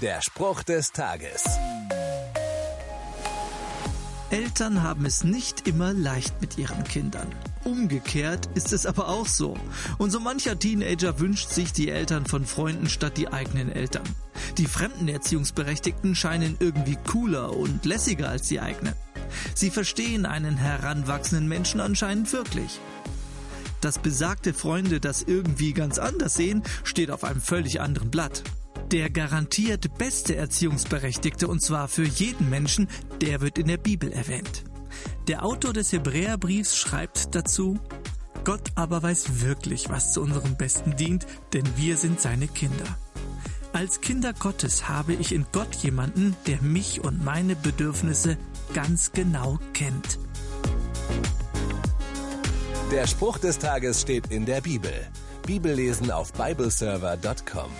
Der Spruch des Tages. Eltern haben es nicht immer leicht mit ihren Kindern. Umgekehrt ist es aber auch so. Und so mancher Teenager wünscht sich die Eltern von Freunden statt die eigenen Eltern. Die fremden Erziehungsberechtigten scheinen irgendwie cooler und lässiger als die eigenen. Sie verstehen einen heranwachsenden Menschen anscheinend wirklich. Dass besagte Freunde das irgendwie ganz anders sehen, steht auf einem völlig anderen Blatt. Der garantiert beste Erziehungsberechtigte, und zwar für jeden Menschen, der wird in der Bibel erwähnt. Der Autor des Hebräerbriefs schreibt dazu, Gott aber weiß wirklich, was zu unserem Besten dient, denn wir sind seine Kinder. Als Kinder Gottes habe ich in Gott jemanden, der mich und meine Bedürfnisse ganz genau kennt. Der Spruch des Tages steht in der Bibel. Bibellesen auf bibleserver.com.